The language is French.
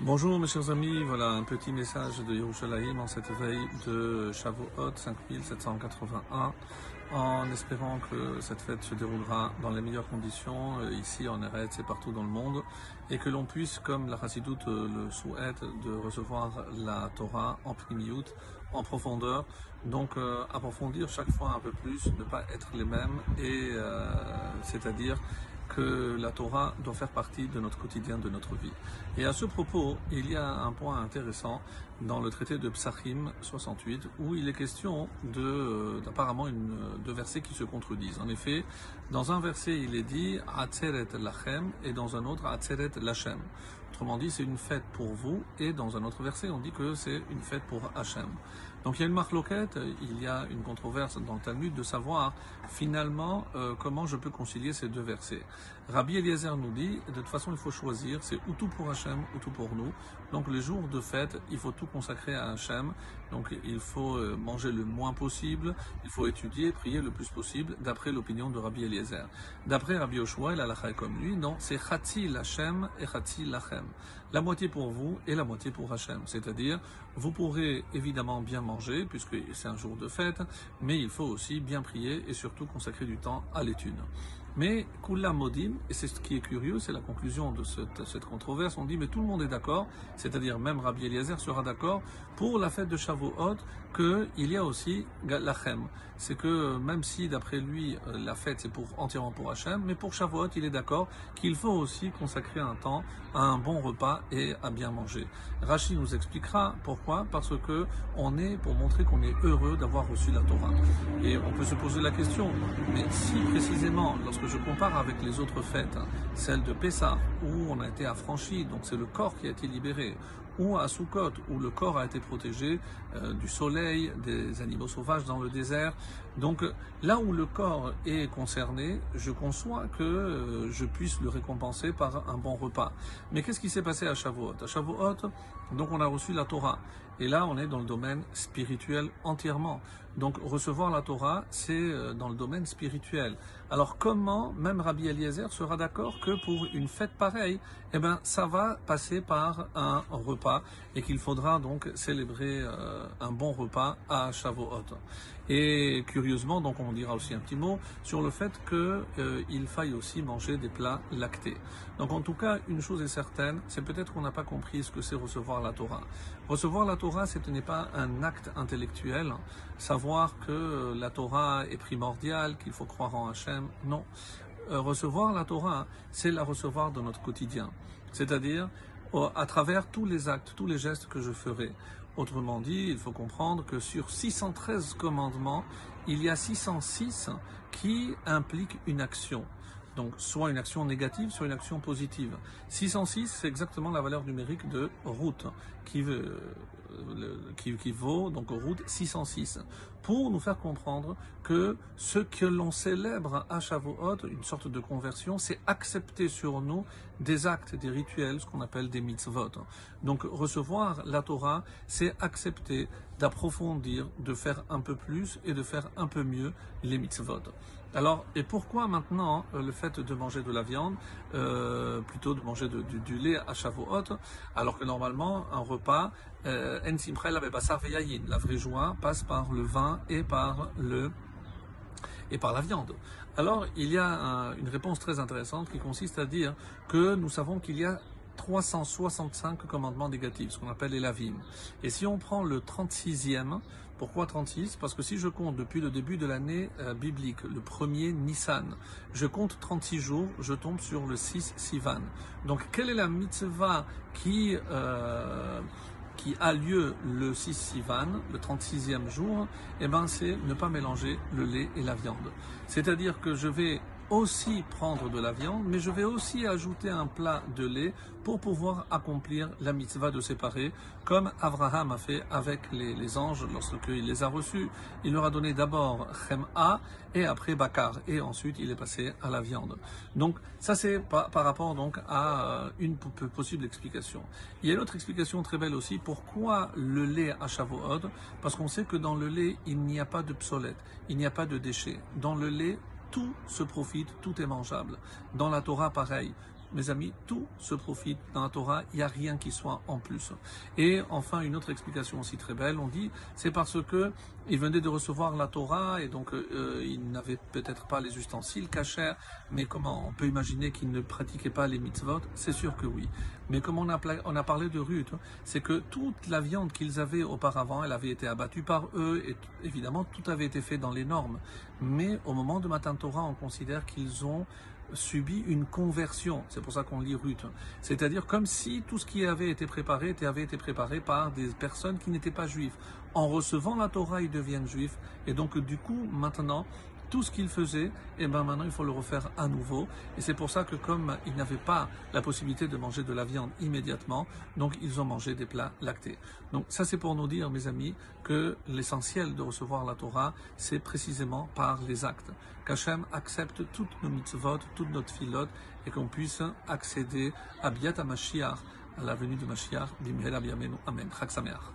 Bonjour mes chers amis, voilà un petit message de Yerushalayim en cette veille de Shavuot 5781 en espérant que cette fête se déroulera dans les meilleures conditions euh, ici en Eretz et partout dans le monde et que l'on puisse, comme la Chassidoute euh, le souhaite, de recevoir la Torah en pnimiout, en profondeur, donc euh, approfondir chaque fois un peu plus, ne pas être les mêmes et c'est-à-dire que la Torah doit faire partie de notre quotidien, de notre vie. Et à ce propos, il y a un point intéressant dans le traité de Psachim 68 où il est question de d'apparemment une deux versets qui se contredisent. En effet, dans un verset, il est dit Atzeret lachem et dans un autre Atzeret lachem. Autrement dit, c'est une fête pour vous et dans un autre verset, on dit que c'est une fête pour Hachem. Donc il y a une marque loquette, il y a une controverse dans le Talmud de savoir finalement euh, comment je peux concilier ces deux versets. Rabbi Eliezer nous dit, de toute façon il faut choisir, c'est ou tout pour Hachem ou tout pour nous. Donc les jours de fête, il faut tout consacrer à Hachem. Donc il faut euh, manger le moins possible, il faut étudier, prier le plus possible, d'après l'opinion de Rabbi Eliezer. D'après Rabbi Yoshua, il a la comme lui, non, c'est Chati Lachem et Chati Lachem. La moitié pour vous et la moitié pour Hachem. C'est-à-dire, vous pourrez évidemment bien manger, puisque c'est un jour de fête, mais il faut aussi bien prier et surtout consacrer du temps à l'étude. Mais Kula Modim, et c'est ce qui est curieux, c'est la conclusion de cette, controverse, on dit mais tout le monde est d'accord, c'est-à-dire même Rabbi Eliezer sera d'accord pour la fête de Shavuot qu'il y a aussi Lachem. C'est que même si d'après lui euh, la fête c'est pour entièrement pour Hachem, mais pour Shavuot il est d'accord qu'il faut aussi consacrer un temps à un bon repas et à bien manger. Rachid nous expliquera pourquoi, parce que on est pour montrer qu'on est heureux d'avoir reçu la Torah. Et on peut se poser la question, mais si précisément lorsque je compare avec les autres fêtes, hein, celle de Pessah, où on a été affranchi, donc c'est le corps qui a été libéré, ou à Sukkot, où le corps a été protégé euh, du soleil, des animaux sauvages dans le désert. Donc là où le corps est concerné, je conçois que euh, je puisse le récompenser par un bon repas. Mais qu'est-ce qui s'est passé à Shavuot? À Shavuot, donc on a reçu la Torah. Et là, on est dans le domaine spirituel entièrement. Donc recevoir la Torah, c'est euh, dans le domaine spirituel. Alors comment même Rabbi Eliezer sera d'accord que pour une fête pareille, eh ben ça va passer par un repas? Et qu'il faudra donc célébrer euh, un bon repas à Shavuot. Et curieusement, donc on dira aussi un petit mot sur le fait qu'il euh, faille aussi manger des plats lactés. Donc en tout cas, une chose est certaine, c'est peut-être qu'on n'a pas compris ce que c'est recevoir la Torah. Recevoir la Torah, ce n'est pas un acte intellectuel, savoir que la Torah est primordiale, qu'il faut croire en Hachem, non. Euh, recevoir la Torah, c'est la recevoir dans notre quotidien. C'est-à-dire, à travers tous les actes, tous les gestes que je ferai. Autrement dit, il faut comprendre que sur 613 commandements, il y a 606 qui impliquent une action. Donc, soit une action négative, soit une action positive. 606, c'est exactement la valeur numérique de route, qui, veut, qui, vaut donc route 606, pour nous faire comprendre que ce que l'on célèbre à Shavuot, une sorte de conversion, c'est accepter sur nous des actes, des rituels, ce qu'on appelle des mitzvot. Donc, recevoir la Torah, c'est accepter d'approfondir, de faire un peu plus et de faire un peu mieux les mitzvot. Alors, et pourquoi maintenant euh, le fait de manger de la viande, euh, plutôt de manger du, lait à Shavuot, alors que normalement un repas, la vraie joie passe par le vin et par le et par la viande. Alors, il y a une réponse très intéressante qui consiste à dire que nous savons qu'il y a 365 commandements négatifs, ce qu'on appelle les lavim. Et si on prend le 36e, pourquoi 36 Parce que si je compte depuis le début de l'année euh, biblique, le premier Nissan, je compte 36 jours, je tombe sur le 6 Sivan. Donc quelle est la mitzvah qui, euh, qui a lieu le 6 Sivan, le 36e jour Eh bien c'est ne pas mélanger le lait et la viande. C'est-à-dire que je vais aussi prendre de la viande, mais je vais aussi ajouter un plat de lait pour pouvoir accomplir la mitzvah de séparer, comme Abraham a fait avec les, anges lorsqu'il les a reçus. Il leur a donné d'abord Chem'a et après Bakar, et ensuite il est passé à la viande. Donc ça c'est par, rapport donc à euh, une possible explication. Il y a une autre explication très belle aussi, pourquoi le lait à Shavuot Parce qu'on sait que dans le lait, il n'y a pas de psolète, il n'y a pas de déchets. Dans le lait, tout se profite, tout est mangeable. Dans la Torah, pareil. Mes amis, tout se profite dans la Torah, il n'y a rien qui soit en plus. Et enfin, une autre explication aussi très belle, on dit, c'est parce que il venait de recevoir la Torah et donc euh, il n'avait peut-être pas les ustensiles cachés, mais comment on peut imaginer qu'il ne pratiquait pas les mitzvot? C'est sûr que oui. Mais comme on a, on a parlé de Ruth, c'est que toute la viande qu'ils avaient auparavant, elle avait été abattue par eux et évidemment tout avait été fait dans les normes. Mais au moment de Matan Torah, on considère qu'ils ont subi une conversion. C'est pour ça qu'on lit Ruth. C'est-à-dire comme si tout ce qui avait été préparé avait été préparé par des personnes qui n'étaient pas juives. En recevant la Torah, ils deviennent juifs. Et donc, du coup, maintenant, tout ce qu'ils faisaient, et ben maintenant il faut le refaire à nouveau. Et c'est pour ça que comme ils n'avaient pas la possibilité de manger de la viande immédiatement, donc ils ont mangé des plats lactés. Donc ça c'est pour nous dire, mes amis, que l'essentiel de recevoir la Torah, c'est précisément par les actes. Qu'Hachem accepte toutes nos mitzvot, toutes notre filote, et qu'on puisse accéder à Biat Mashiach, à la venue de Mashiach, Bimhel Amen. Chag